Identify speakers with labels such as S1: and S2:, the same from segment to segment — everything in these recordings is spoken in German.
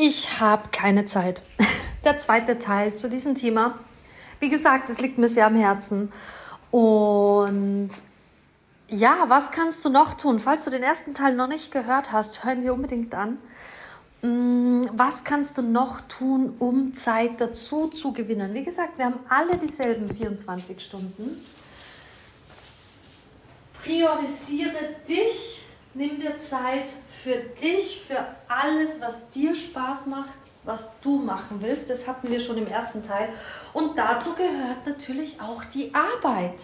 S1: ich habe keine Zeit. Der zweite Teil zu diesem Thema. Wie gesagt, es liegt mir sehr am Herzen. Und ja, was kannst du noch tun? Falls du den ersten Teil noch nicht gehört hast, hören dir unbedingt an. Mm, was kannst du noch tun, um Zeit dazu zu gewinnen? Wie gesagt, wir haben alle dieselben 24 Stunden. Priorisiere dich, nimm dir Zeit für dich, für alles, was dir Spaß macht, was du machen willst. Das hatten wir schon im ersten Teil. Und dazu gehört natürlich auch die Arbeit.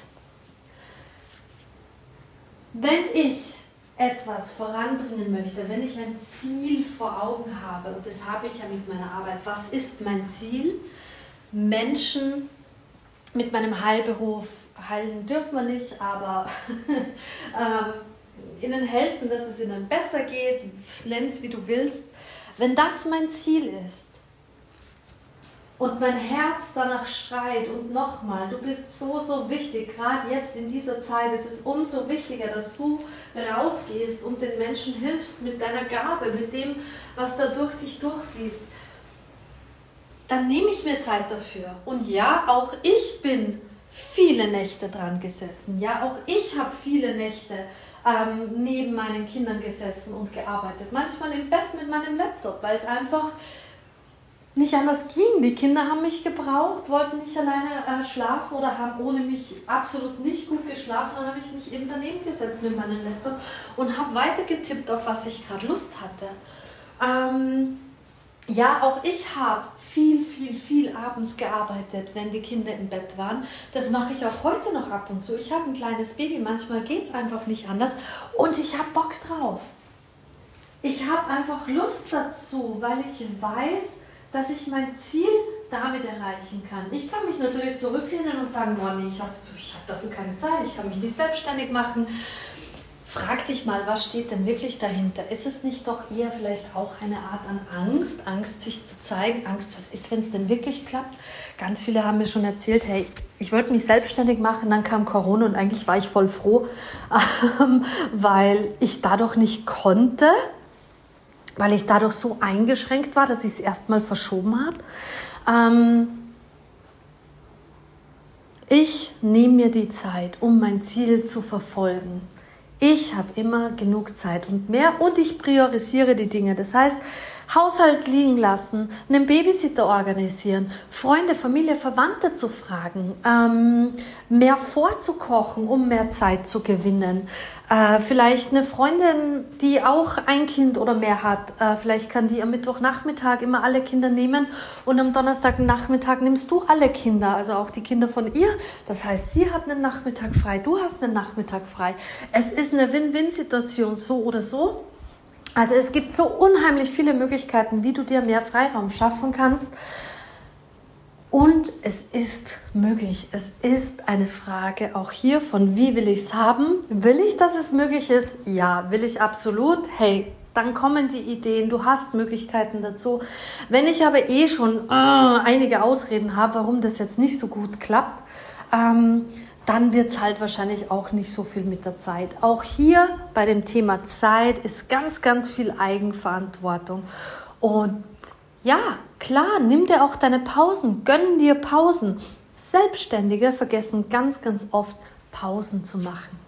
S1: Wenn ich etwas voranbringen möchte, wenn ich ein Ziel vor Augen habe, und das habe ich ja mit meiner Arbeit, was ist mein Ziel? Menschen mit meinem Heilberuf heilen dürfen wir nicht, aber ähm, ihnen helfen, dass es ihnen besser geht, nenn es wie du willst. Wenn das mein Ziel ist und mein Herz danach schreit und nochmal, du bist so, so wichtig, gerade jetzt in dieser Zeit ist es umso wichtiger, dass du rausgehst und den Menschen hilfst mit deiner Gabe, mit dem, was da durch dich durchfließt, dann nehme ich mir Zeit dafür. Und ja, auch ich bin viele Nächte dran gesessen. Ja, auch ich habe viele Nächte ähm, neben meinen Kindern gesessen und gearbeitet. Manchmal im Bett mit meinem Laptop, weil es einfach nicht anders ging. Die Kinder haben mich gebraucht, wollten nicht alleine äh, schlafen oder haben ohne mich absolut nicht gut geschlafen. Dann habe ich mich eben daneben gesetzt mit meinem Laptop und habe weitergetippt, auf was ich gerade Lust hatte. Ähm, ja, auch ich habe viel, viel, viel abends gearbeitet, wenn die Kinder im Bett waren. Das mache ich auch heute noch ab und zu. Ich habe ein kleines Baby, manchmal geht es einfach nicht anders und ich habe Bock drauf. Ich habe einfach Lust dazu, weil ich weiß, dass ich mein Ziel damit erreichen kann. Ich kann mich natürlich zurücklehnen und sagen, boah, nee, ich habe ich hab dafür keine Zeit, ich kann mich nicht selbstständig machen. Frag dich mal, was steht denn wirklich dahinter? Ist es nicht doch eher vielleicht auch eine Art an Angst, Angst sich zu zeigen, Angst, was ist, wenn es denn wirklich klappt? Ganz viele haben mir schon erzählt, hey, ich wollte mich selbstständig machen, dann kam Corona und eigentlich war ich voll froh, ähm, weil ich dadurch nicht konnte, weil ich dadurch so eingeschränkt war, dass ich es erstmal verschoben habe. Ähm, ich nehme mir die Zeit, um mein Ziel zu verfolgen. Ich habe immer genug Zeit und mehr und ich priorisiere die Dinge. Das heißt, Haushalt liegen lassen, einen Babysitter organisieren, Freunde, Familie, Verwandte zu fragen, ähm, mehr vorzukochen, um mehr Zeit zu gewinnen. Äh, vielleicht eine Freundin, die auch ein Kind oder mehr hat, äh, vielleicht kann die am Mittwochnachmittag immer alle Kinder nehmen und am Donnerstagnachmittag nimmst du alle Kinder, also auch die Kinder von ihr. Das heißt, sie hat einen Nachmittag frei, du hast einen Nachmittag frei. Es ist eine Win-Win-Situation, so oder so. Also es gibt so unheimlich viele Möglichkeiten, wie du dir mehr Freiraum schaffen kannst. Und es ist möglich. Es ist eine Frage auch hier von, wie will ich es haben? Will ich, dass es möglich ist? Ja, will ich absolut. Hey, dann kommen die Ideen, du hast Möglichkeiten dazu. Wenn ich aber eh schon äh, einige Ausreden habe, warum das jetzt nicht so gut klappt, ähm, dann wird es halt wahrscheinlich auch nicht so viel mit der Zeit. Auch hier bei dem Thema Zeit ist ganz, ganz viel Eigenverantwortung. Und ja, klar, nimm dir auch deine Pausen, gönn dir Pausen. Selbstständige vergessen ganz, ganz oft Pausen zu machen.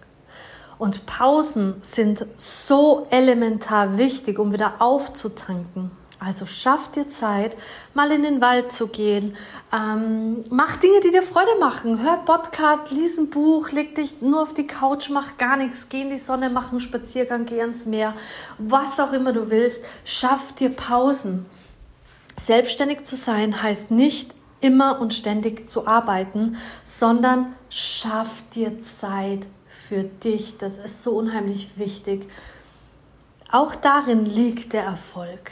S1: Und Pausen sind so elementar wichtig, um wieder aufzutanken. Also schaff dir Zeit, mal in den Wald zu gehen. Ähm, mach Dinge, die dir Freude machen. Hör Podcast, lies ein Buch, leg dich nur auf die Couch, mach gar nichts, geh in die Sonne, mach einen Spaziergang, geh ans Meer. Was auch immer du willst, schaff dir Pausen. Selbstständig zu sein heißt nicht immer und ständig zu arbeiten, sondern schaff dir Zeit für dich. Das ist so unheimlich wichtig. Auch darin liegt der Erfolg.